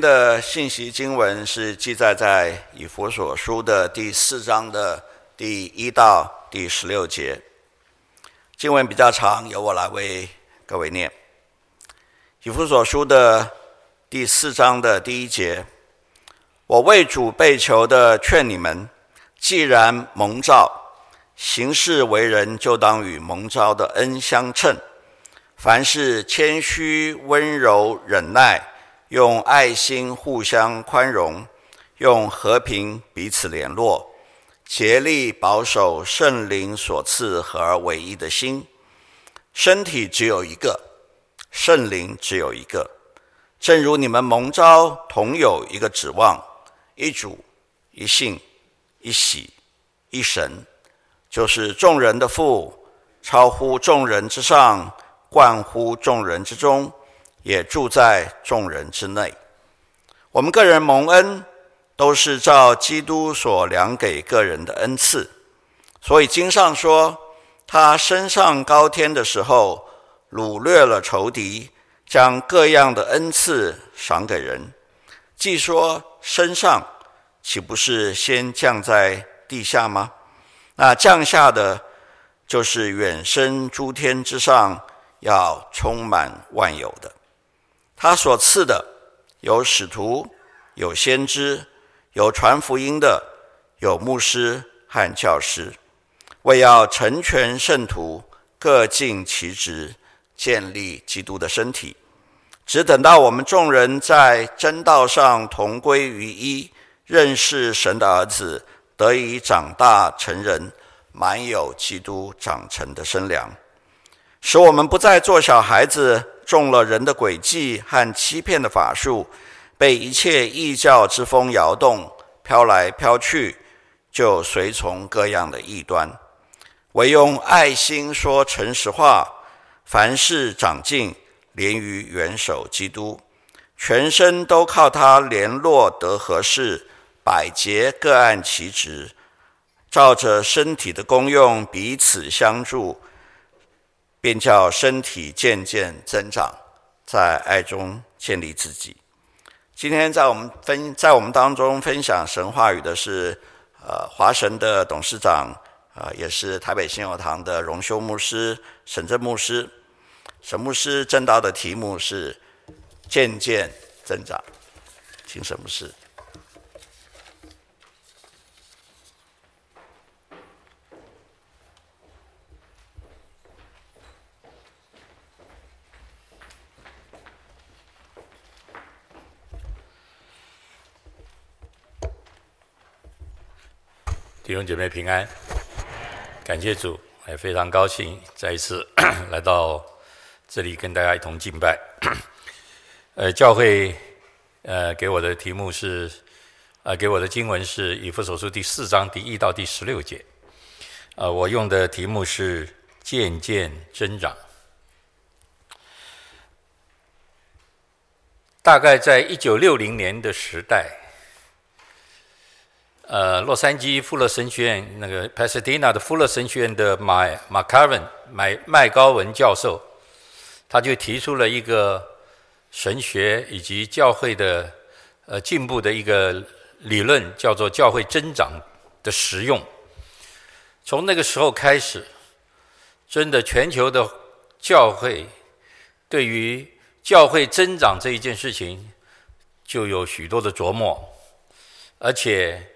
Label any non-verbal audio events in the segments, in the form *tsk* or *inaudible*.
的信息经文是记载在以弗所书的第四章的第一到第十六节。经文比较长，由我来为各位念。以弗所书的第四章的第一节：我为主被囚的劝你们，既然蒙召，行事为人就当与蒙召的恩相称，凡事谦虚、温柔、忍耐。用爱心互相宽容，用和平彼此联络，竭力保守圣灵所赐合而为一的心。身体只有一个，圣灵只有一个。正如你们蒙召同有一个指望，一主、一信、一喜、一神，就是众人的父，超乎众人之上，贯乎众人之中。也住在众人之内。我们个人蒙恩，都是照基督所量给个人的恩赐。所以经上说，他升上高天的时候，掳掠了仇敌，将各样的恩赐赏给人。既说升上，岂不是先降在地下吗？那降下的，就是远升诸天之上，要充满万有的。他所赐的有使徒，有先知，有传福音的，有牧师和教师，为要成全圣徒，各尽其职，建立基督的身体。只等到我们众人在真道上同归于一，认识神的儿子，得以长大成人，满有基督长成的身量，使我们不再做小孩子。中了人的诡计和欺骗的法术，被一切异教之风摇动，飘来飘去，就随从各样的异端。唯用爱心说诚实话，凡事长进，连于元首基督，全身都靠他联络得合适，百节各按其职，照着身体的功用彼此相助。便叫身体渐渐增长，在爱中建立自己。今天在我们分在我们当中分享神话语的是，呃，华神的董事长，啊、呃，也是台北新友堂的荣休牧师沈正牧师。沈牧师正道的题目是渐渐增长，请沈牧师。弟兄姐妹平安，感谢主，也非常高兴再一次 *clears throat* 来到这里跟大家一同敬拜。*coughs* 呃，教会呃给我的题目是，呃给我的经文是以弗所书第四章第一到第十六节。呃，我用的题目是渐渐增长。大概在一九六零年的时代。呃，洛杉矶富勒神学院那个 Pasadena 的富勒神学院的马马卡文麦麦高文教授，他就提出了一个神学以及教会的呃进步的一个理论，叫做教会增长的实用。从那个时候开始，真的全球的教会对于教会增长这一件事情，就有许多的琢磨，而且。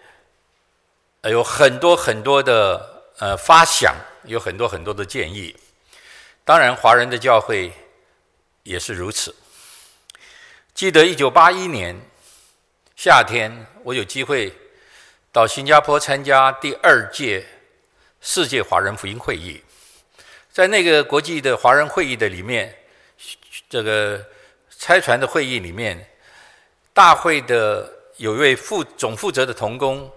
有很多很多的呃发想，有很多很多的建议。当然，华人的教会也是如此。记得一九八一年夏天，我有机会到新加坡参加第二届世界华人福音会议。在那个国际的华人会议的里面，这个拆船的会议里面，大会的有一位副总负责的同工。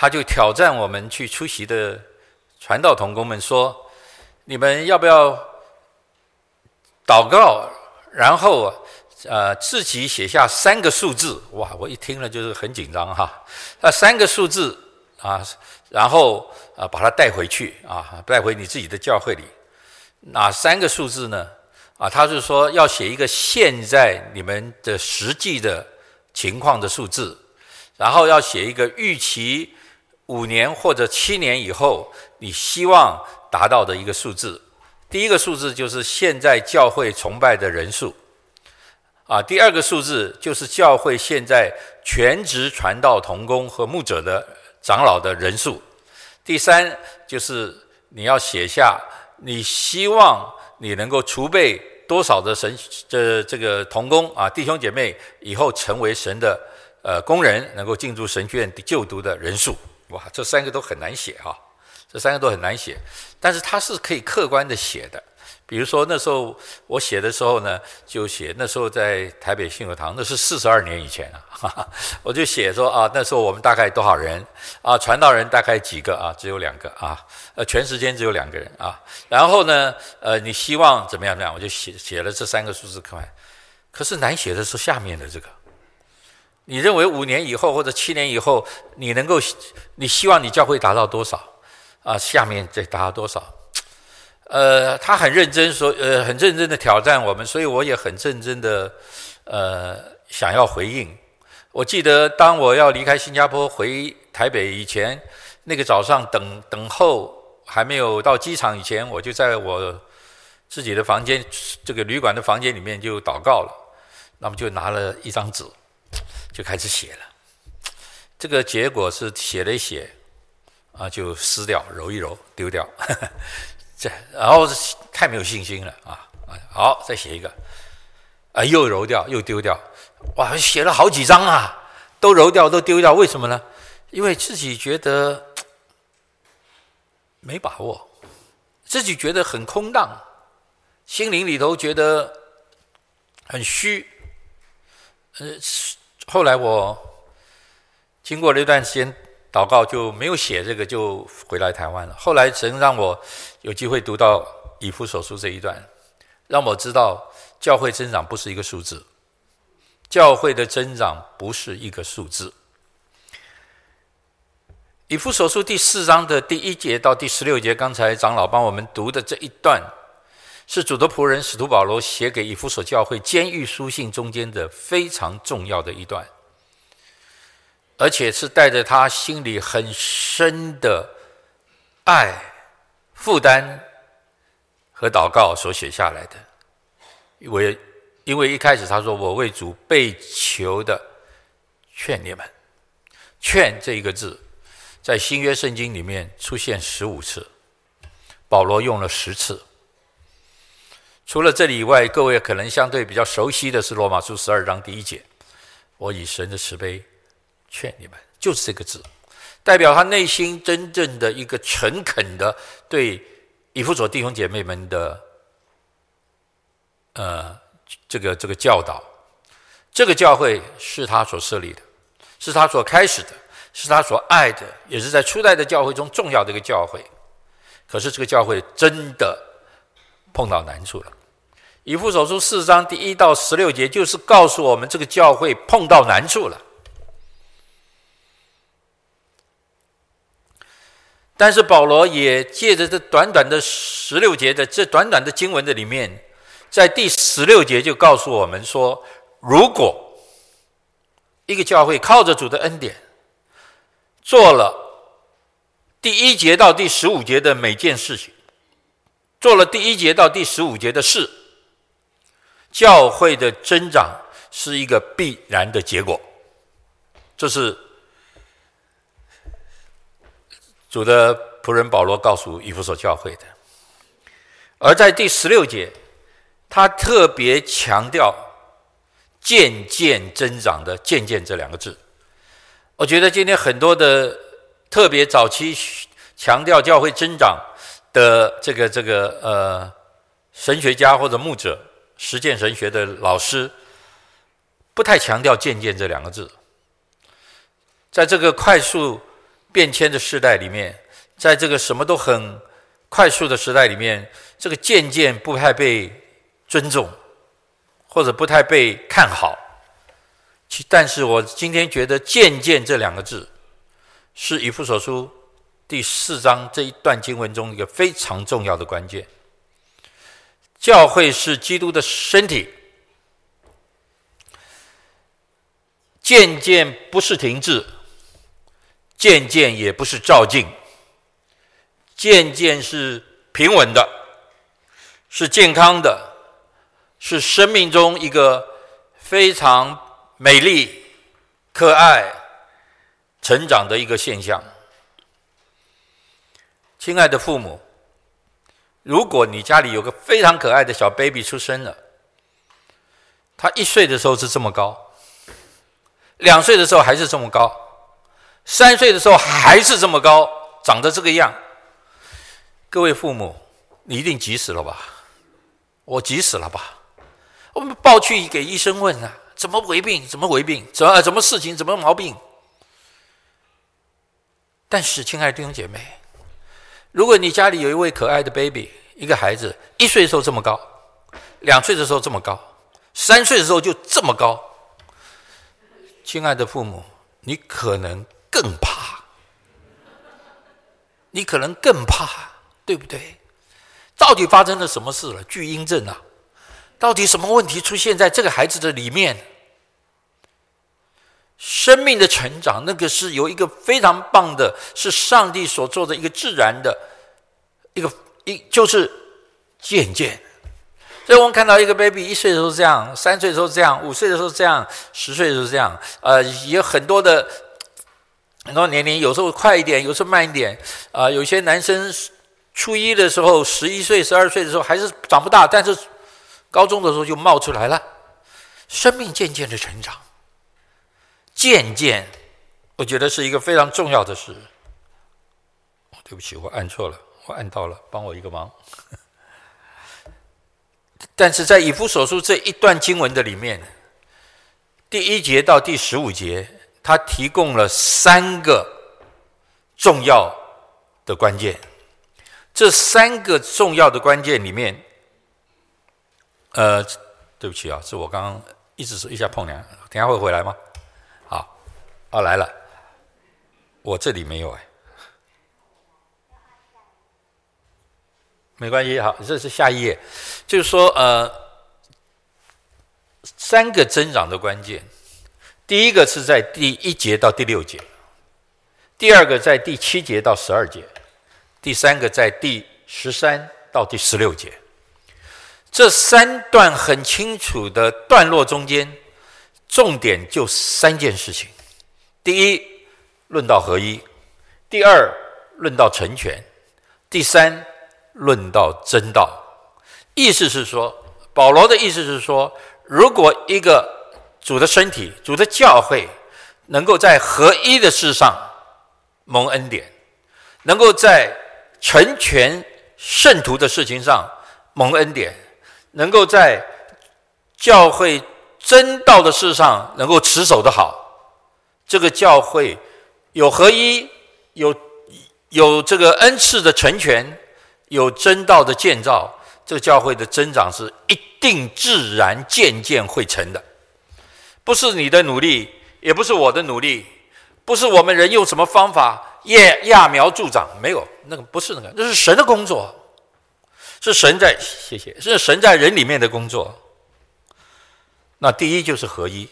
他就挑战我们去出席的传道同工们说：“你们要不要祷告？然后呃自己写下三个数字？哇！我一听了就是很紧张哈。那三个数字啊，然后啊把它带回去啊，带回你自己的教会里。哪三个数字呢？啊，他是说要写一个现在你们的实际的情况的数字，然后要写一个预期五年或者七年以后你希望达到的一个数字。第一个数字就是现在教会崇拜的人数，啊，第二个数字就是教会现在全职传道同工和牧者的长老的人数，第三就是你要写下你希望你能够储备多少的神这这个同工啊弟兄姐妹以后成为神的呃工人，能够进入神学院就读的人数，哇，这三个都很难写哈。这三个都很难写，但是它是可以客观的写的。比如说那时候我写的时候呢，就写那时候在台北信友堂，那是四十二年以前啊，哈哈，我就写说啊，那时候我们大概多少人啊？传道人大概几个啊？只有两个啊，呃，全时间只有两个人啊。然后呢，呃，你希望怎么样？怎么样？我就写写了这三个数字看。可是难写的是下面的这个。你认为五年以后或者七年以后，你能够，你希望你教会达到多少？啊，下面再达到多少？呃，他很认真说，呃，很认真的挑战我们，所以我也很认真的，呃，想要回应。我记得当我要离开新加坡回台北以前，那个早上等等候还没有到机场以前，我就在我自己的房间，这个旅馆的房间里面就祷告了。那么就拿了一张纸，就开始写了。这个结果是写了一写。啊，就撕掉，揉一揉，丢掉，*laughs* 这然后太没有信心了啊啊！好，再写一个，啊，又揉掉，又丢掉，哇，写了好几张啊，都揉掉，都丢掉，为什么呢？因为自己觉得没把握，自己觉得很空荡，心灵里头觉得很虚。呃，后来我经过了一段时间。祷告就没有写这个，就回来台湾了。后来神让我有机会读到以弗所书这一段，让我知道教会增长不是一个数字，教会的增长不是一个数字。以弗所书第四章的第一节到第十六节，刚才长老帮我们读的这一段，是主的仆人使徒保罗写给以弗所教会监狱书信中间的非常重要的一段。而且是带着他心里很深的爱、负担和祷告所写下来的。因为，因为一开始他说：“我为主被囚的，劝你们。”“劝”这一个字，在新约圣经里面出现十五次，保罗用了十次。除了这里以外，各位可能相对比较熟悉的是罗马书十二章第一节：“我以神的慈悲。”劝你们，就是这个字，代表他内心真正的一个诚恳的对以弗所弟兄姐妹们的，呃，这个这个教导。这个教会是他所设立的，是他所开始的，是他所爱的，也是在初代的教会中重要的一个教会。可是这个教会真的碰到难处了。以弗所书四章第一到十六节，就是告诉我们这个教会碰到难处了。但是保罗也借着这短短的十六节的这短短的经文的里面，在第十六节就告诉我们说：如果一个教会靠着主的恩典，做了第一节到第十五节的每件事情，做了第一节到第十五节的事，教会的增长是一个必然的结果。这是。主的仆人保罗告诉以弗所教会的，而在第十六节，他特别强调“渐渐增长”的“渐渐”这两个字。我觉得今天很多的特别早期强调教会增长的这个这个呃神学家或者牧者、实践神学的老师，不太强调“渐渐”这两个字，在这个快速。变迁的时代里面，在这个什么都很快速的时代里面，这个渐渐不太被尊重，或者不太被看好。其但是我今天觉得“渐渐”这两个字，是以弗所书第四章这一段经文中一个非常重要的关键。教会是基督的身体，渐渐不是停滞，渐渐也不是照进，渐渐是平稳的，是健康的，是生命中一个非常美丽、可爱、成长的一个现象。亲爱的父母，如果你家里有个非常可爱的小 baby 出生了，他一岁的时候是这么高，两岁的时候还是这么高，三岁的时候还是这么高，长得这个样。各位父母，你一定急死了吧？我急死了吧？我们抱去给医生问啊，怎么回病？怎么回病？怎么怎么事情？怎么毛病？但是，亲爱的弟兄姐妹，如果你家里有一位可爱的 baby，一个孩子，一岁的时候这么高，两岁的时候这么高。三岁的时候就这么高，亲爱的父母，你可能更怕，你可能更怕，对不对？到底发生了什么事了？巨婴症啊，到底什么问题出现在这个孩子的里面？生命的成长，那个是有一个非常棒的，是上帝所做的一个自然的，一个一就是渐渐。所以我们看到一个 baby 一岁的时候这样，三岁的时候这样，五岁的时候这样，十岁的时候这样，呃，有很多的很多年龄，有时候快一点，有时候慢一点，啊、有些男生初一的时候，十一岁、十二岁的时候还是长不大，但是高中的时候就冒出来了，生命渐渐的成长，渐渐，我觉得是一个非常重要的事。对不起，我按错了，我按到了，帮我一个忙。*laughs* 但是在以弗所书这一段经文的里面，第一节到第十五节，他提供了三个重要的关键。这三个重要的关键里面，呃，对不起啊，是我刚刚一直是一下碰两，等下会回来吗？哦，来了，我这里没有哎。没关系，好，这是下一页，就是说，呃，三个增长的关键，第一个是在第一节到第六节，第二个在第七节到十二节，第三个在第十三到第十六节，这三段很清楚的段落中间，重点就三件事情：第一，论到合一；第二，论到成全；第三。论到真道，意思是说，保罗的意思是说，如果一个主的身体、主的教会，能够在合一的事上蒙恩典，能够在成全圣徒的事情上蒙恩典，能够在教会真道的事上能够持守得好，这个教会有合一，有有这个恩赐的成全。有真道的建造，这个教会的增长是一定自然渐渐会成的，不是你的努力，也不是我的努力，不是我们人用什么方法也揠苗助长，没有，那个不是那个，那是神的工作，是神在，谢谢，是神在人里面的工作。那第一就是合一，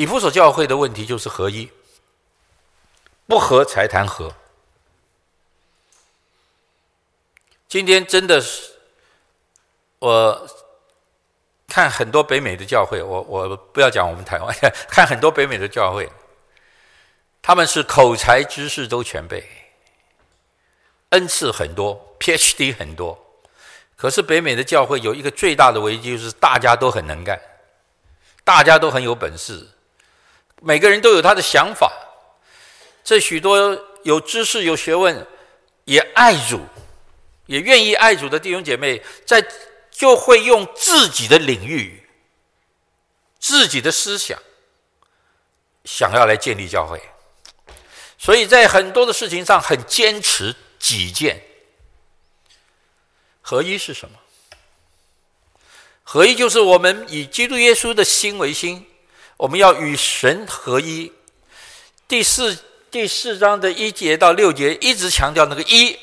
以弗所教会的问题就是合一，不合才谈合。今天真的是，我看很多北美的教会，我我不要讲我们台湾，*laughs* 看很多北美的教会，他们是口才知识都全备，恩赐很多，PhD 很多，可是北美的教会有一个最大的危机，就是大家都很能干，大家都很有本事，每个人都有他的想法，这许多有知识有学问也爱主。也愿意爱主的弟兄姐妹，在就会用自己的领域、自己的思想，想要来建立教会，所以在很多的事情上很坚持己见。合一是什么？合一就是我们以基督耶稣的心为心，我们要与神合一。第四第四章的一节到六节一直强调那个一。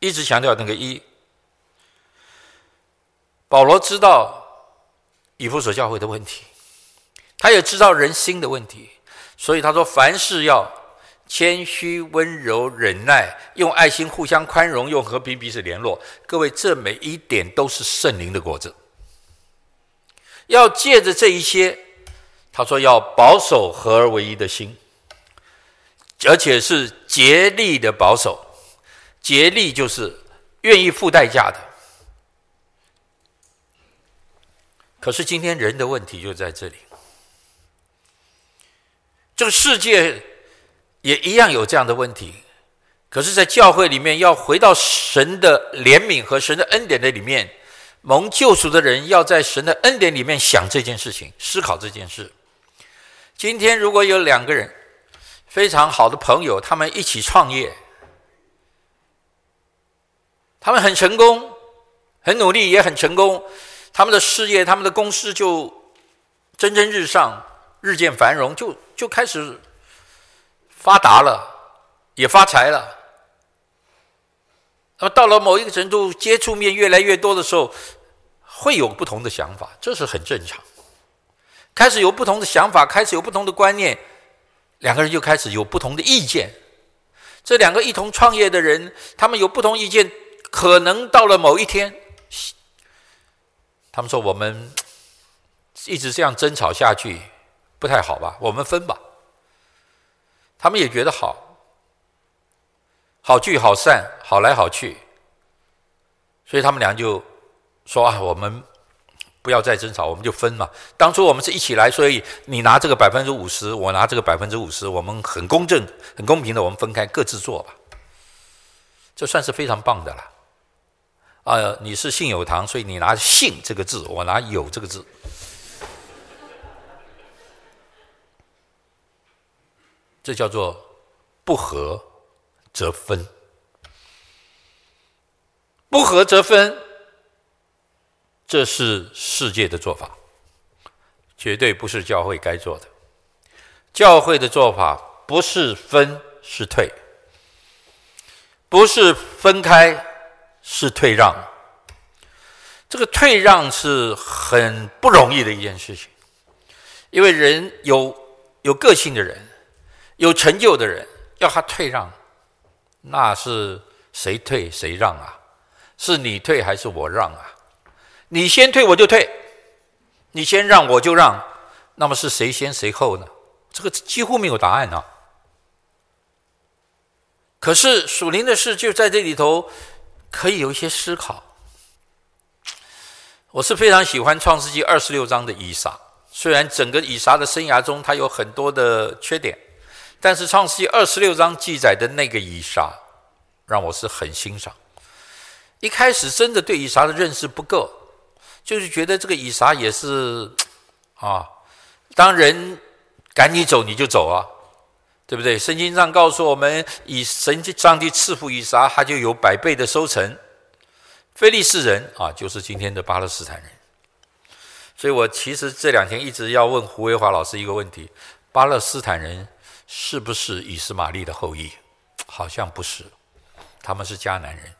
一直强调那个一。保罗知道以弗所教会的问题，他也知道人心的问题，所以他说：凡事要谦虚、温柔、忍耐，用爱心互相宽容，用和平彼此联络。各位，这每一点都是圣灵的果子。要借着这一些，他说要保守合而为一的心，而且是竭力的保守。竭力就是愿意付代价的。可是今天人的问题就在这里，这个世界也一样有这样的问题。可是，在教会里面，要回到神的怜悯和神的恩典的里面，蒙救赎的人要在神的恩典里面想这件事情，思考这件事。今天如果有两个人非常好的朋友，他们一起创业，他们很成功，很努力，也很成功。他们的事业，他们的公司就蒸蒸日上，日渐繁荣，就就开始发达了，也发财了。那么到了某一个程度，接触面越来越多的时候，会有不同的想法，这是很正常。开始有不同的想法，开始有不同的观念，两个人就开始有不同的意见。这两个一同创业的人，他们有不同意见，可能到了某一天。他们说：“我们 *tsk* 一直这样争吵下去，不太好吧？我们分吧。”他们也觉得好，好聚好散，好来好去。所以他们俩就说：“啊，我们不要再争吵，我们就分嘛。当初我们是一起来，所以你拿这个百分之五十，我拿这个百分之五十，我们很公正、很公平的，我们分开各自做吧。这算是非常棒的了。”啊、你是信有堂，所以你拿“信”这个字，我拿“有”这个字。这叫做不合则分，不合则分，这是世界的做法，绝对不是教会该做的。教会的做法不是分，是退，不是分开。是退让，这个退让是很不容易的一件事情，因为人有有个性的人，有成就的人，要他退让，那是谁退谁让啊？是你退还是我让啊？你先退我就退，你先让我就让，那么是谁先谁后呢？这个几乎没有答案啊。可是属灵的事就在这里头。可以有一些思考。我是非常喜欢《创世纪》二十六章的以撒，虽然整个以撒的生涯中他有很多的缺点，但是《创世纪》二十六章记载的那个以撒，让我是很欣赏。一开始真的对以撒的认识不够，就是觉得这个以撒也是啊，当人赶你走你就走啊。对不对？圣经上告诉我们，以神上帝赐福以撒，他就有百倍的收成。非利士人啊，就是今天的巴勒斯坦人。所以我其实这两天一直要问胡维华老师一个问题：巴勒斯坦人是不是以实玛利的后裔？好像不是，他们是迦南人。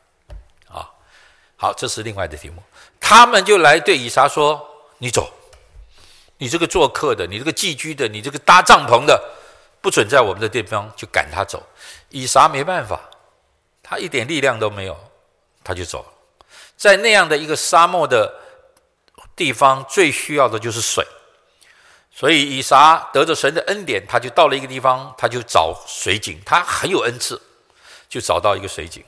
啊，好，这是另外的题目。他们就来对以撒说：“你走，你这个做客的，你这个寄居的，你这个搭帐篷的。”不准在我们的地方就赶他走，以撒没办法，他一点力量都没有，他就走。在那样的一个沙漠的地方，最需要的就是水，所以以撒得着神的恩典，他就到了一个地方，他就找水井，他很有恩赐，就找到一个水井。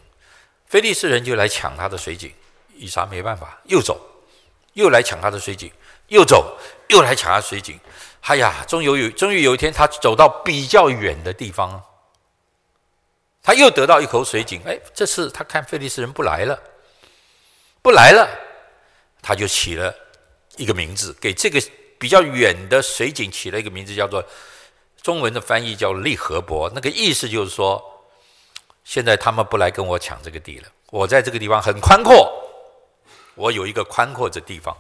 非利士人就来抢他的水井，以撒没办法，又走，又来抢他的水井，又走，又来抢他水井。哎呀，终于有，终于有一天，他走到比较远的地方，他又得到一口水井。哎，这次他看非利斯人不来了，不来了，他就起了一个名字，给这个比较远的水井起了一个名字，叫做中文的翻译叫利河伯。那个意思就是说，现在他们不来跟我抢这个地了，我在这个地方很宽阔，我有一个宽阔的地方。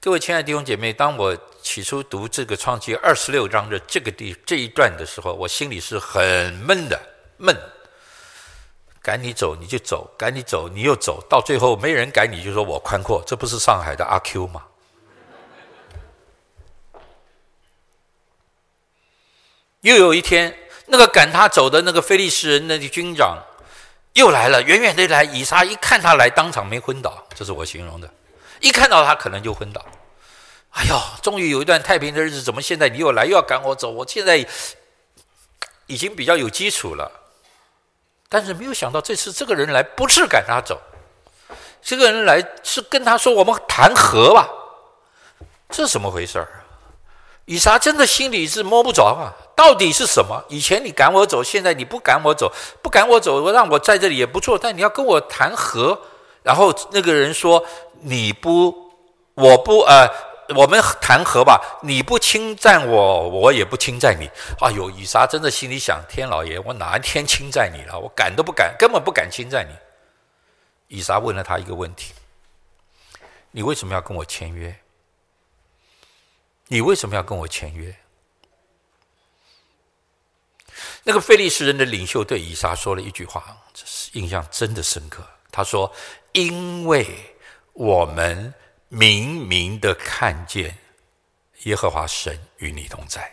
各位亲爱的弟兄姐妹，当我起初读这个创记二十六章的这个地这一段的时候，我心里是很闷的，闷。赶你走你就走，赶你走你又走，到最后没人赶你，就说我宽阔，这不是上海的阿 Q 吗？又有一天，那个赶他走的那个非利士人的军长又来了，远远的来，以撒一看他来，当场没昏倒，这是我形容的。一看到他，可能就昏倒。哎呦，终于有一段太平的日子，怎么现在你又来，又要赶我走？我现在已经比较有基础了，但是没有想到这次这个人来不是赶他走，这个人来是跟他说：“我们谈和吧。”这怎么回事儿？以撒真的心里是摸不着啊，到底是什么？以前你赶我走，现在你不赶我走，不赶我走，我让我在这里也不错。但你要跟我谈和，然后那个人说：“你不，我不，呃，我们谈和吧。你不侵占我，我也不侵占你。”哎呦，以撒真的心里想：天老爷，我哪一天侵占你了？我敢都不敢，根本不敢侵占你。以撒问了他一个问题：“你为什么要跟我签约？”你为什么要跟我签约？那个非利士人的领袖对以撒说了一句话，这是印象真的深刻。他说：“因为我们明明的看见耶和华神与你同在。”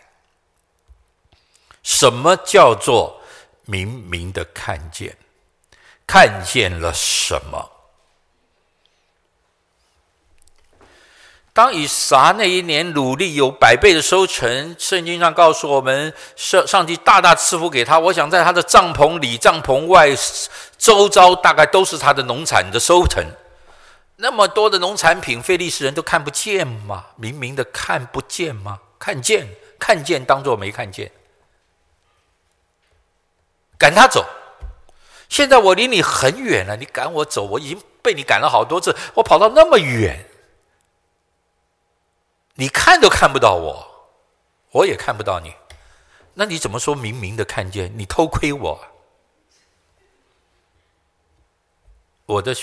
什么叫做明明的看见？看见了什么？当以撒那一年努力有百倍的收成，圣经上告诉我们，上上帝大大赐福给他。我想在他的帐篷里、帐篷外、周遭，大概都是他的农产的收成。那么多的农产品，非利士人都看不见吗？明明的看不见吗？看见，看见当做没看见，赶他走。现在我离你很远了，你赶我走，我已经被你赶了好多次，我跑到那么远。你看都看不到我，我也看不到你，那你怎么说明明的看见？你偷窥我，我的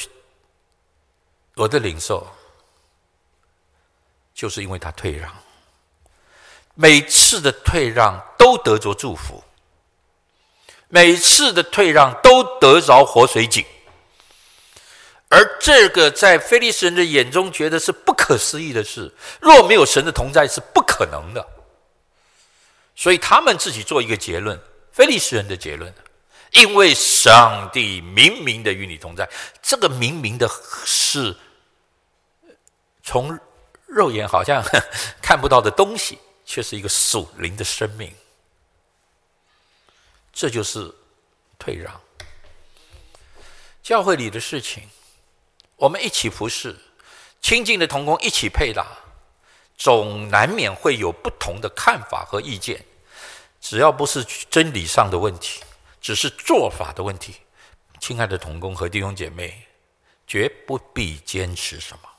我的领受，就是因为他退让，每次的退让都得着祝福，每次的退让都得着活水井。而这个在非利士人的眼中觉得是不可思议的事，若没有神的同在是不可能的。所以他们自己做一个结论，非利士人的结论，因为上帝明明的与你同在，这个明明的是从肉眼好像 *laughs* 看不到的东西，却是一个属灵的生命。这就是退让，教会里的事情。我们一起服侍，亲近的同工一起配搭，总难免会有不同的看法和意见。只要不是真理上的问题，只是做法的问题，亲爱的同工和弟兄姐妹，绝不必坚持什么，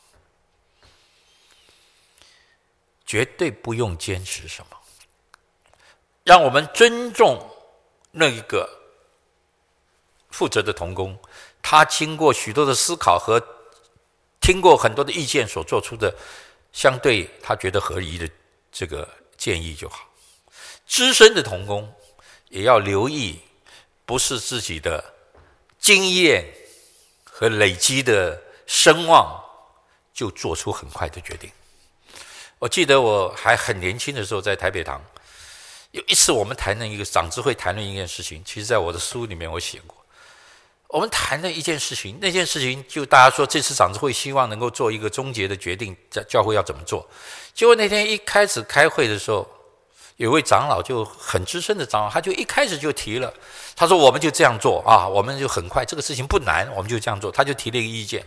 绝对不用坚持什么。让我们尊重那一个负责的同工。他经过许多的思考和听过很多的意见所做出的相对他觉得合宜的这个建议就好。资深的童工也要留意，不是自己的经验和累积的声望就做出很快的决定。我记得我还很年轻的时候，在台北堂有一次我们谈论一个长执会谈论一件事情，其实在我的书里面我写过。我们谈了一件事情，那件事情就大家说，这次长子会希望能够做一个终结的决定，教教会要怎么做。结果那天一开始开会的时候，有位长老就很资深的长老，他就一开始就提了，他说：“我们就这样做啊，我们就很快，这个事情不难，我们就这样做。”他就提了一个意见。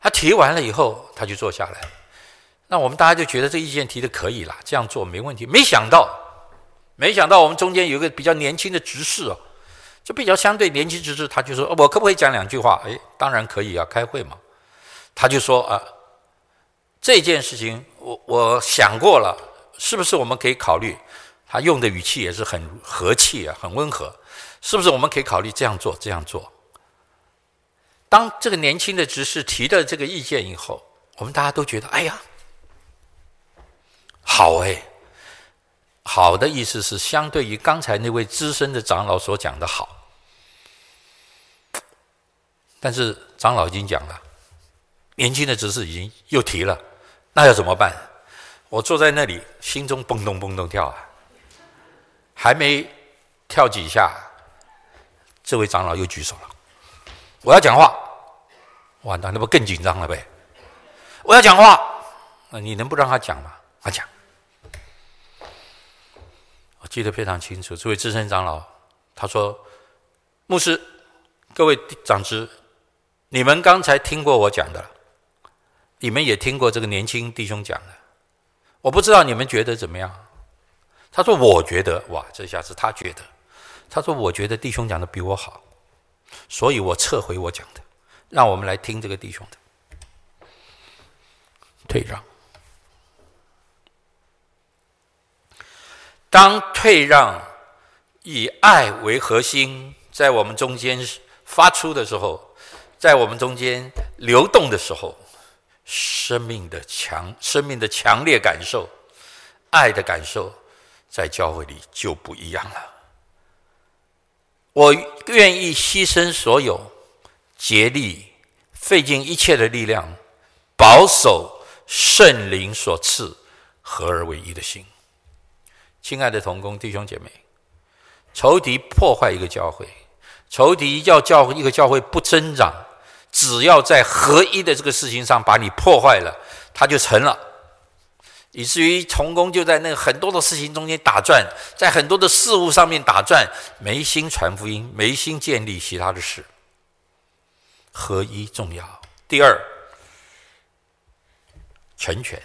他提完了以后，他就坐下来。那我们大家就觉得这意见提的可以了，这样做没问题。没想到，没想到我们中间有一个比较年轻的执事哦。就比较相对年轻之士，他就说：“我可不可以讲两句话？”哎，当然可以啊，开会嘛。他就说：“啊，这件事情我我想过了，是不是我们可以考虑？”他用的语气也是很和气啊，很温和。是不是我们可以考虑这样做？这样做？当这个年轻的执事提的这个意见以后，我们大家都觉得：“哎呀，好哎。”好的意思是相对于刚才那位资深的长老所讲的好。但是长老已经讲了，年轻的执事已经又提了，那要怎么办？我坐在那里，心中蹦动蹦动跳啊！还没跳几下，这位长老又举手了。我要讲话，完蛋，那不更紧张了呗？我要讲话，那你能不让他讲吗？他讲。我记得非常清楚，这位资深长老他说：“牧师，各位长执，你们刚才听过我讲的，你们也听过这个年轻弟兄讲的，我不知道你们觉得怎么样？”他说：“我觉得，哇，这下是他觉得。他说：我觉得弟兄讲的比我好，所以我撤回我讲的，让我们来听这个弟兄的。”退让。当退让以爱为核心，在我们中间发出的时候，在我们中间流动的时候，生命的强、生命的强烈感受、爱的感受，在教会里就不一样了。我愿意牺牲所有，竭力费尽一切的力量，保守。圣灵所赐合而为一的心，亲爱的同工弟兄姐妹，仇敌破坏一个教会，仇敌要教一个教会不增长，只要在合一的这个事情上把你破坏了，他就成了，以至于同工就在那很多的事情中间打转，在很多的事物上面打转，没心传福音，没心建立其他的事，合一重要。第二。成全。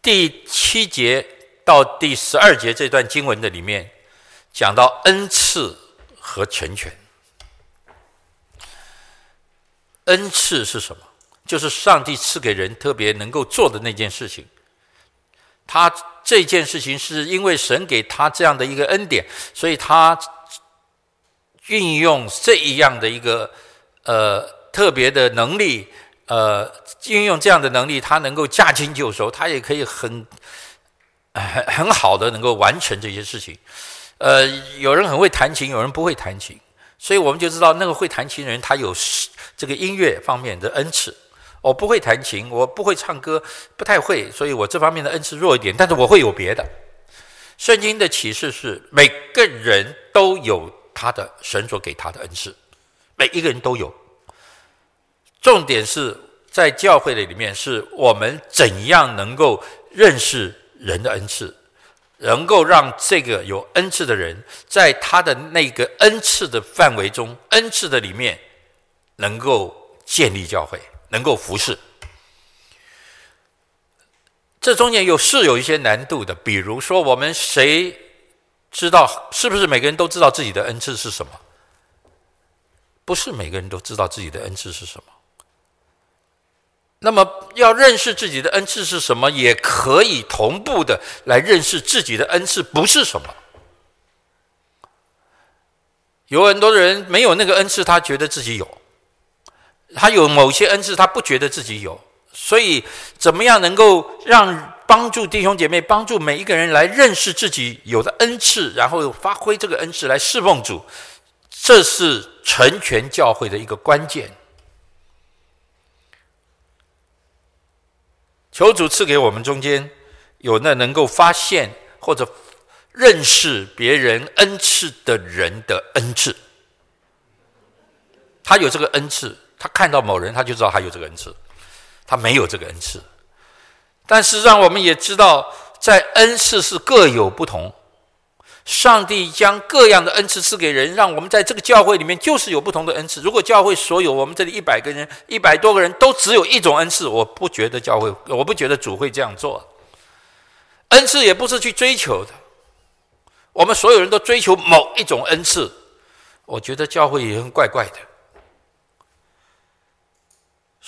第七节到第十二节这段经文的里面，讲到恩赐和成全。恩赐是什么？就是上帝赐给人特别能够做的那件事情。他这件事情是因为神给他这样的一个恩典，所以他运用这一样的一个呃特别的能力。呃，运用这样的能力，他能够驾轻就熟，他也可以很很很好的能够完成这些事情。呃，有人很会弹琴，有人不会弹琴，所以我们就知道那个会弹琴的人，他有这个音乐方面的恩赐。我不会弹琴，我不会唱歌，不太会，所以我这方面的恩赐弱一点，但是我会有别的。圣经的启示是，每个人都有他的神所给他的恩赐，每一个人都有。重点是在教会的里面，是我们怎样能够认识人的恩赐，能够让这个有恩赐的人，在他的那个恩赐的范围中，恩赐的里面，能够建立教会，能够服侍。这中间有是有一些难度的，比如说，我们谁知道是不是每个人都知道自己的恩赐是什么？不是每个人都知道自己的恩赐是什么。那么，要认识自己的恩赐是什么，也可以同步的来认识自己的恩赐不是什么。有很多人没有那个恩赐，他觉得自己有；他有某些恩赐，他不觉得自己有。所以，怎么样能够让帮助弟兄姐妹、帮助每一个人来认识自己有的恩赐，然后发挥这个恩赐来侍奉主，这是成全教会的一个关键。求主赐给我们中间有那能够发现或者认识别人恩赐的人的恩赐。他有这个恩赐，他看到某人，他就知道他有这个恩赐。他没有这个恩赐，但是让我们也知道，在恩赐是各有不同。上帝将各样的恩赐赐给人，让我们在这个教会里面就是有不同的恩赐。如果教会所有我们这里一百个人、一百多个人都只有一种恩赐，我不觉得教会，我不觉得主会这样做。恩赐也不是去追求的，我们所有人都追求某一种恩赐，我觉得教会也很怪怪的。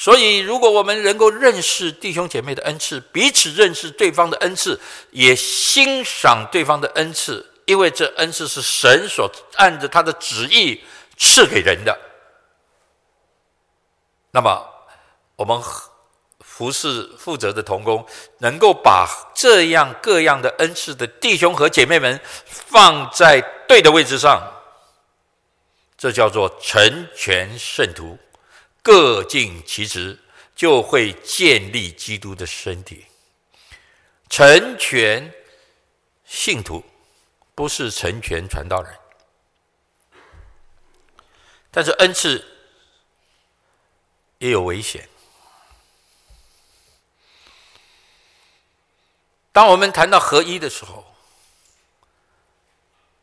所以，如果我们能够认识弟兄姐妹的恩赐，彼此认识对方的恩赐，也欣赏对方的恩赐。因为这恩赐是神所按着他的旨意赐给人的，那么我们服侍负责的同工，能够把这样各样的恩赐的弟兄和姐妹们放在对的位置上，这叫做成全圣徒，各尽其职，就会建立基督的身体，成全。信徒，不是成全传道人。但是恩赐也有危险。当我们谈到合一的时候，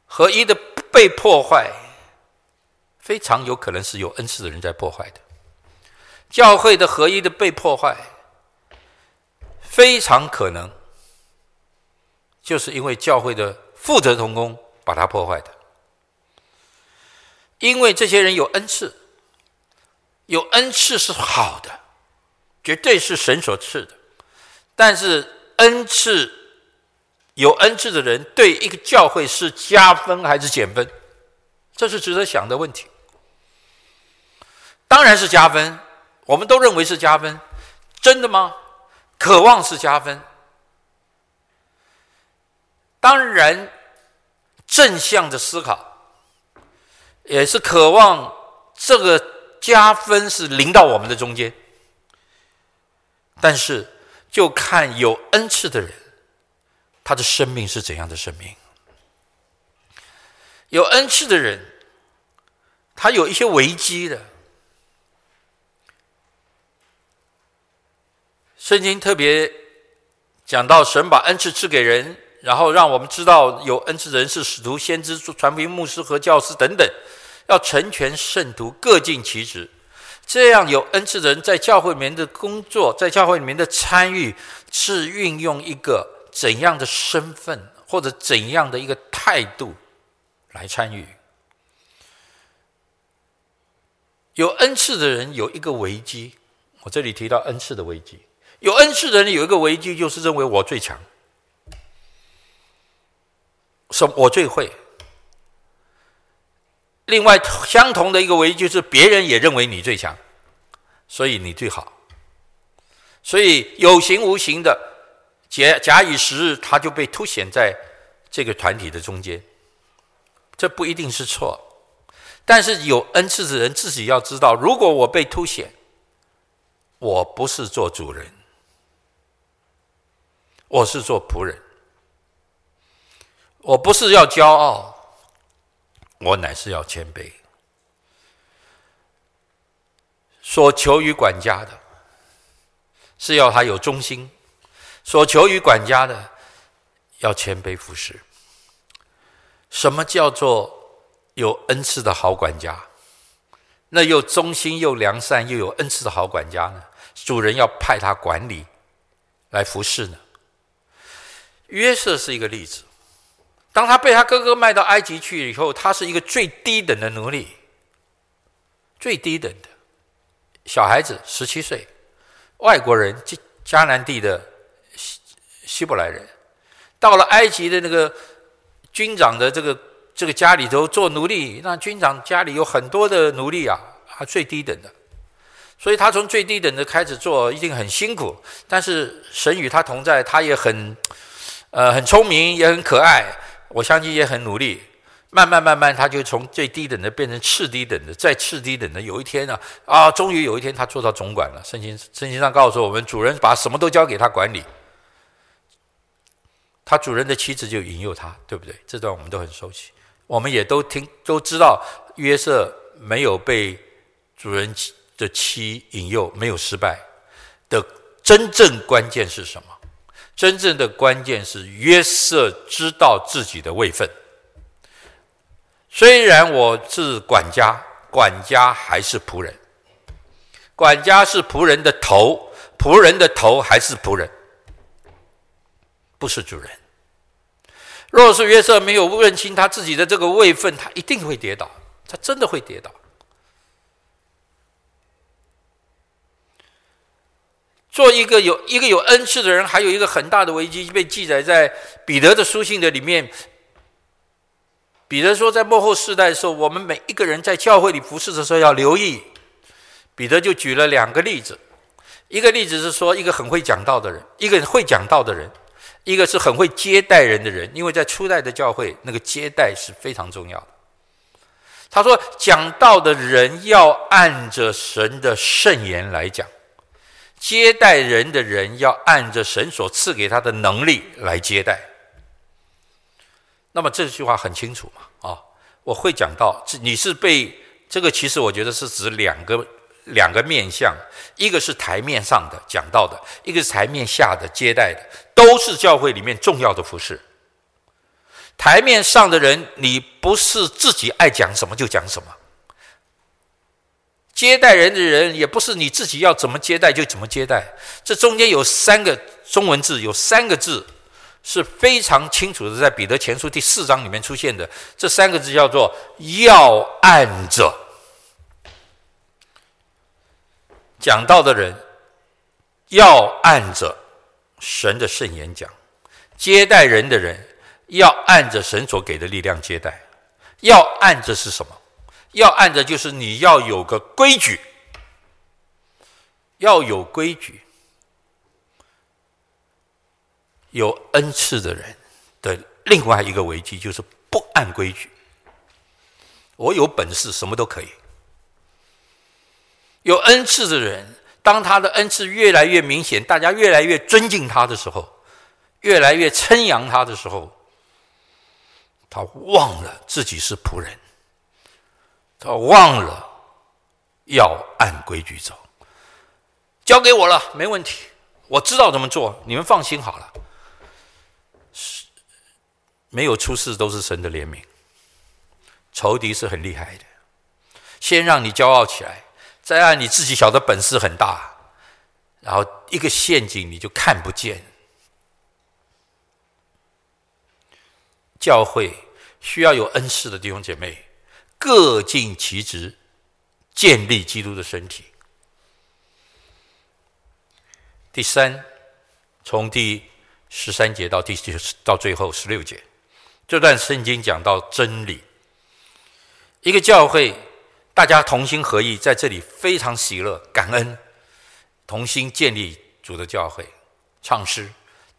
合一的被破坏，非常有可能是有恩赐的人在破坏的。教会的合一的被破坏，非常可能就是因为教会的负责同工把它破坏的。因为这些人有恩赐，有恩赐是好的，绝对是神所赐的。但是恩赐有恩赐的人对一个教会是加分还是减分？这是值得想的问题。当然是加分，我们都认为是加分。真的吗？渴望是加分。当然，正向的思考。也是渴望这个加分是临到我们的中间，但是就看有恩赐的人，他的生命是怎样的生命。有恩赐的人，他有一些危机的。圣经特别讲到，神把恩赐赐给人，然后让我们知道有恩赐的人是使徒、先知、传福音、牧师和教师等等。要成全圣徒，各尽其职。这样有恩赐的人在教会里面的工作，在教会里面的参与，是运用一个怎样的身份或者怎样的一个态度来参与？有恩赐的人有一个危机，我这里提到恩赐的危机。有恩赐的人有一个危机，就是认为我最强，什我最会。另外，相同的一个危机就是别人也认为你最强，所以你最好。所以有形无形的假假以时日，他就被凸显在这个团体的中间。这不一定是错，但是有恩赐的人自己要知道，如果我被凸显，我不是做主人，我是做仆人，我不是要骄傲。我乃是要谦卑，所求于管家的，是要他有忠心；所求于管家的，要谦卑服侍。什么叫做有恩赐的好管家？那又忠心又良善又有恩赐的好管家呢？主人要派他管理来服侍呢？约瑟是一个例子。当他被他哥哥卖到埃及去以后，他是一个最低等的奴隶，最低等的。小孩子，十七岁，外国人，迦南地的希希伯来人，到了埃及的那个军长的这个这个家里头做奴隶，那军长家里有很多的奴隶啊，他最低等的，所以他从最低等的开始做，一定很辛苦，但是神与他同在，他也很呃很聪明，也很可爱。我相信也很努力，慢慢慢慢，他就从最低等的变成次低等的，再次低等的。有一天呢，啊，终于有一天他做到总管了。圣经圣经上告诉我们，主人把什么都交给他管理，他主人的妻子就引诱他，对不对？这段我们都很熟悉，我们也都听都知道，约瑟没有被主人的妻引诱，没有失败的真正关键是什么？真正的关键是约瑟知道自己的位分。虽然我是管家，管家还是仆人。管家是仆人的头，仆人的头还是仆人，不是主人。若是约瑟没有认清他自己的这个位分，他一定会跌倒，他真的会跌倒。做一个有一个有恩赐的人，还有一个很大的危机被记载在彼得的书信的里面。彼得说，在末后世代的时候，我们每一个人在教会里服侍的时候要留意。彼得就举了两个例子，一个例子是说，一个很会讲道的人，一个会讲道的人，一个是很会接待人的人，因为在初代的教会，那个接待是非常重要的。他说，讲道的人要按着神的圣言来讲。接待人的人要按着神所赐给他的能力来接待。那么这句话很清楚嘛，啊，我会讲到，你是被这个，其实我觉得是指两个两个面向，一个是台面上的讲到的，一个是台面下的接待的，都是教会里面重要的服饰。台面上的人，你不是自己爱讲什么就讲什么；接待人的人，也不是你自己要怎么接待就怎么接待。这中间有三个中文字，有三个字。是非常清楚的，在彼得前书第四章里面出现的这三个字叫做“要按着”。讲道的人要按着神的圣言讲，接待人的人要按着神所给的力量接待。要按着是什么？要按着就是你要有个规矩，要有规矩。有恩赐的人的另外一个危机就是不按规矩。我有本事，什么都可以。有恩赐的人，当他的恩赐越来越明显，大家越来越尊敬他的时候，越来越称扬他的时候，他忘了自己是仆人，他忘了要按规矩走。交给我了，没问题，我知道怎么做，你们放心好了。没有出事都是神的怜悯，仇敌是很厉害的，先让你骄傲起来，再让你自己晓得本事很大，然后一个陷阱你就看不见。教会需要有恩赐的弟兄姐妹，各尽其职，建立基督的身体。第三，从第十三节到第到最后十六节。这段圣经讲到真理，一个教会，大家同心合意，在这里非常喜乐、感恩，同心建立主的教会，唱诗、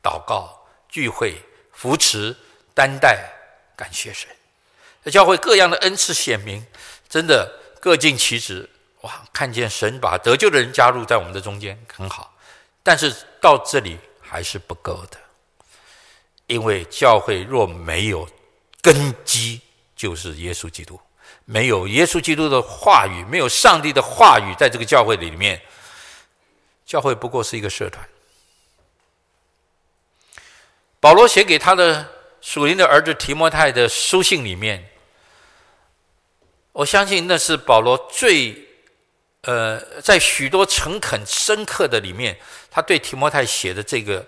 祷告、聚会、扶持、担待，感谢神。这教会各样的恩赐显明，真的各尽其职。哇，看见神把得救的人加入在我们的中间，很好。但是到这里还是不够的。因为教会若没有根基，就是耶稣基督。没有耶稣基督的话语，没有上帝的话语，在这个教会里面，教会不过是一个社团。保罗写给他的属灵的儿子提摩太的书信里面，我相信那是保罗最呃，在许多诚恳深刻的里面，他对提摩太写的这个。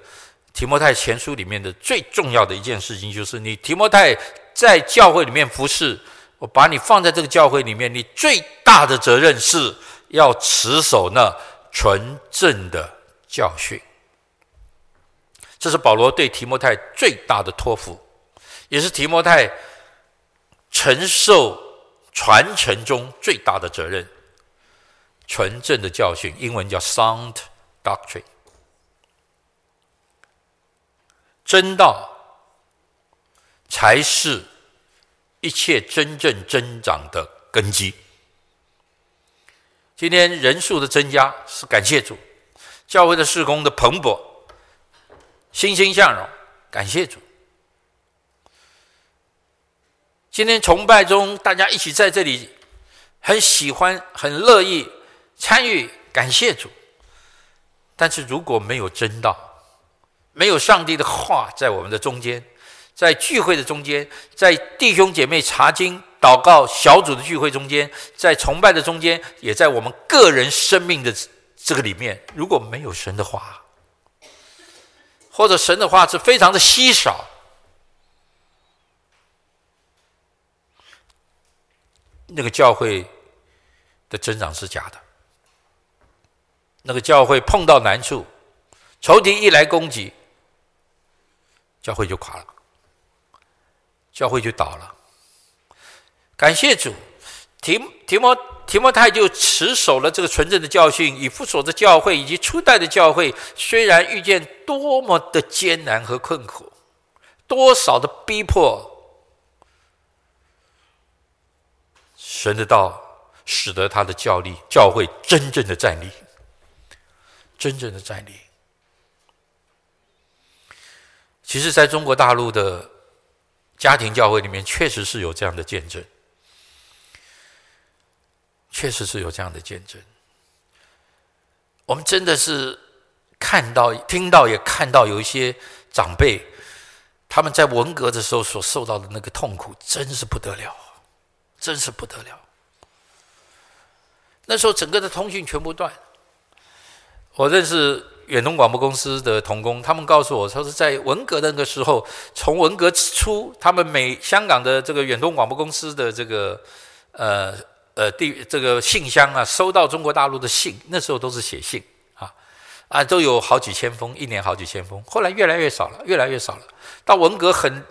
提摩太前书里面的最重要的一件事情，就是你提摩太在教会里面服侍，我把你放在这个教会里面，你最大的责任是要持守那纯正的教训。这是保罗对提摩太最大的托付，也是提摩太承受传承中最大的责任。纯正的教训，英文叫 sound doctrine。真道才是一切真正增长的根基。今天人数的增加是感谢主，教会的事工的蓬勃、欣欣向荣，感谢主。今天崇拜中大家一起在这里，很喜欢、很乐意参与，感谢主。但是如果没有真道，没有上帝的话在我们的中间，在聚会的中间，在弟兄姐妹查经、祷告、小组的聚会中间，在崇拜的中间，也在我们个人生命的这个里面。如果没有神的话，或者神的话是非常的稀少，那个教会的增长是假的。那个教会碰到难处，仇敌一来攻击。教会就垮了，教会就倒了。感谢主，提提摩提摩太就持守了这个纯正的教训。以弗所的教会以及初代的教会，虽然遇见多么的艰难和困苦，多少的逼迫，神的道使得他的教力教会真正的站立，真正的站立。其实，在中国大陆的家庭教会里面确实是有这样的见证，确实是有这样的见证。我们真的是看到、听到，也看到有一些长辈，他们在文革的时候所受到的那个痛苦，真是不得了，真是不得了。那时候整个的通讯全部断。我认识远东广播公司的童工，他们告诉我，说是在文革的那个时候，从文革之初，他们每香港的这个远东广播公司的这个呃呃地这个信箱啊，收到中国大陆的信，那时候都是写信啊啊，都有好几千封，一年好几千封，后来越来越少了，越来越少了。到文革很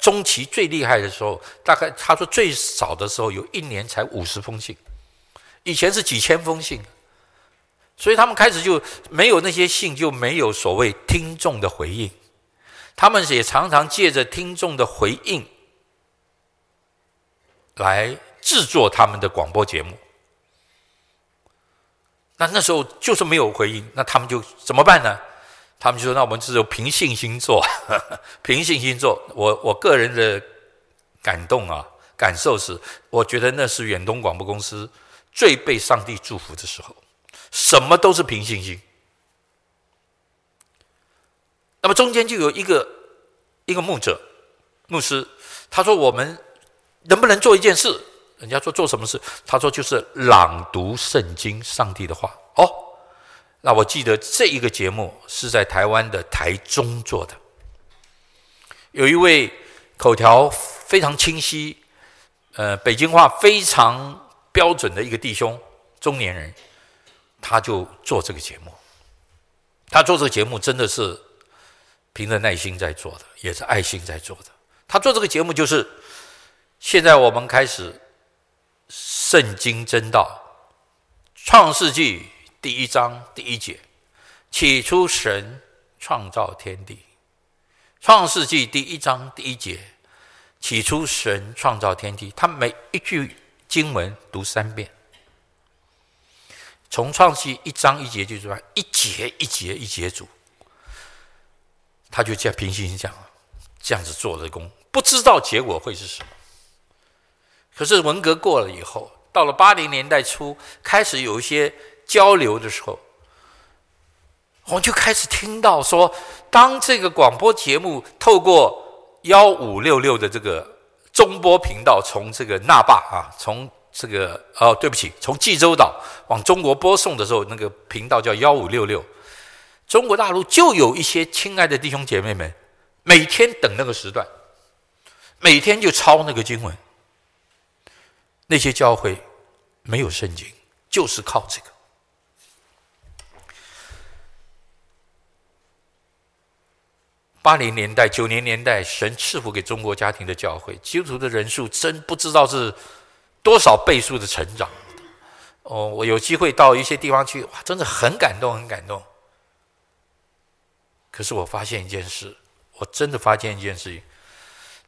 中期最厉害的时候，大概他说最少的时候，有一年才五十封信。以前是几千封信，所以他们开始就没有那些信，就没有所谓听众的回应。他们也常常借着听众的回应来制作他们的广播节目。那那时候就是没有回应，那他们就怎么办呢？他们就说：“那我们只有凭信心做，*laughs* 凭信心做。”我我个人的感动啊，感受是，我觉得那是远东广播公司。最被上帝祝福的时候，什么都是凭信心。那么中间就有一个一个牧者、牧师，他说：“我们能不能做一件事？”人家说做什么事？他说：“就是朗读圣经，上帝的话。”哦，那我记得这一个节目是在台湾的台中做的，有一位口条非常清晰，呃，北京话非常。标准的一个弟兄，中年人，他就做这个节目。他做这个节目真的是凭着耐心在做的，也是爱心在做的。他做这个节目就是，现在我们开始圣经真道，创世纪第一章第一节，起初神创造天地。创世纪第一章第一节，起初神创造天地。他每一句。经文读三遍，从创世一章一节就出来，一节一节一节读，他就这样平行讲，这样子做的工，不知道结果会是什么。可是文革过了以后，到了八零年代初，开始有一些交流的时候，我就开始听到说，当这个广播节目透过幺五六六的这个。中波频道从这个那霸啊，从这个哦，对不起，从济州岛往中国播送的时候，那个频道叫幺五六六。中国大陆就有一些亲爱的弟兄姐妹们，每天等那个时段，每天就抄那个经文。那些教会没有圣经，就是靠这个。八零年代、九零年代，神赐福给中国家庭的教会，基督徒的人数真不知道是多少倍数的成长。哦，我有机会到一些地方去，哇，真的很感动，很感动。可是我发现一件事，我真的发现一件事情，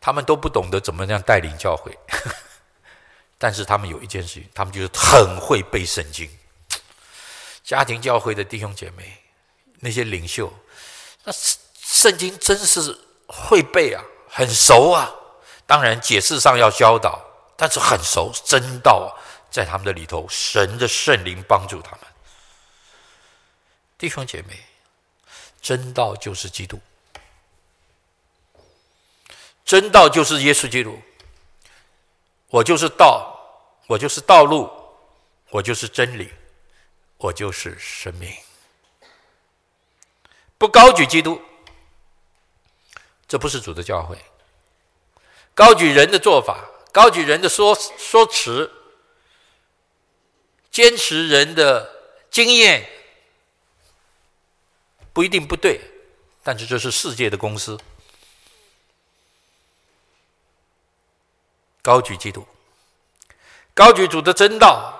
他们都不懂得怎么样带领教会，但是他们有一件事情，他们就是很会背圣经。家庭教会的弟兄姐妹，那些领袖，那。圣经真是会背啊，很熟啊。当然解释上要教导，但是很熟，真道在他们的里头，神的圣灵帮助他们。弟兄姐妹，真道就是基督，真道就是耶稣基督。我就是道，我就是道路，我就是真理，我就是生命。不高举基督。这不是主的教会，高举人的做法，高举人的说说辞，坚持人的经验，不一定不对，但是这是世界的公司。高举基督，高举主的真道，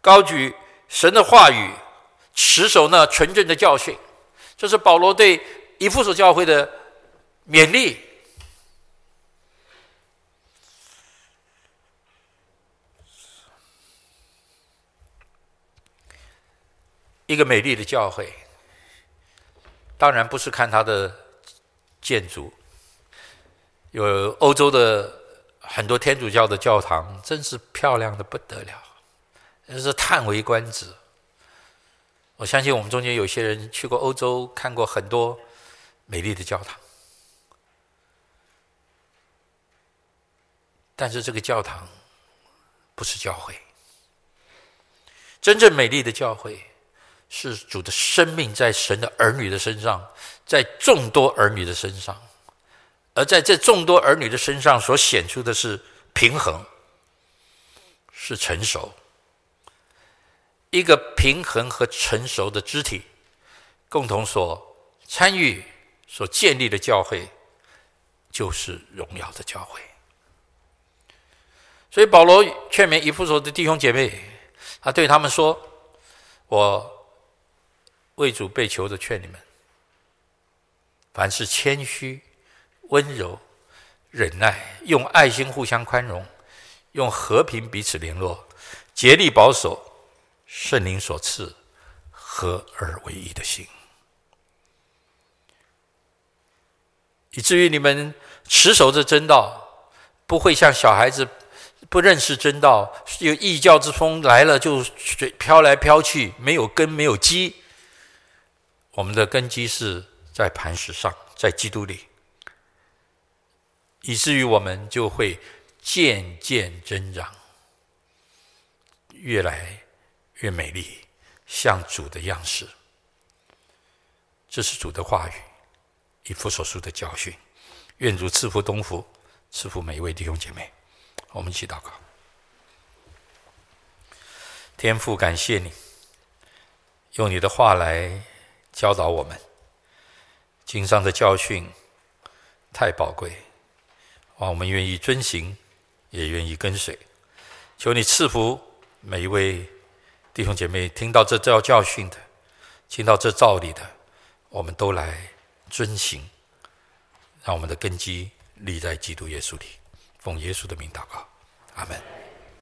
高举神的话语，持守那纯正的教训，这是保罗对以弗所教会的。勉励。一个美丽的教会，当然不是看它的建筑，有欧洲的很多天主教的教堂，真是漂亮的不得了，真是叹为观止。我相信我们中间有些人去过欧洲，看过很多美丽的教堂，但是这个教堂不是教会。真正美丽的教会，是主的生命在神的儿女的身上，在众多儿女的身上，而在这众多儿女的身上所显出的是平衡，是成熟。一个平衡和成熟的肢体，共同所参与、所建立的教会，就是荣耀的教会。所以保罗劝勉以弗所的弟兄姐妹，他对他们说：“我为主被囚的劝你们，凡事谦虚、温柔、忍耐，用爱心互相宽容，用和平彼此联络，竭力保守。”圣灵所赐合而为一的心，以至于你们持守着真道，不会像小孩子不认识真道，有异教之风来了就飘来飘去，没有根没有基。我们的根基是在磐石上，在基督里，以至于我们就会渐渐增长，越来。越美丽，像主的样式。这是主的话语，以弗所书的教训。愿主赐福东福，赐福每一位弟兄姐妹。我们一起祷告。天父，感谢你，用你的话来教导我们。经上的教训太宝贵，啊我们愿意遵行，也愿意跟随。求你赐福每一位。弟兄姐妹，听到这教教训的，听到这道理的，我们都来遵行，让我们的根基立在基督耶稣里。奉耶稣的名祷告，阿门。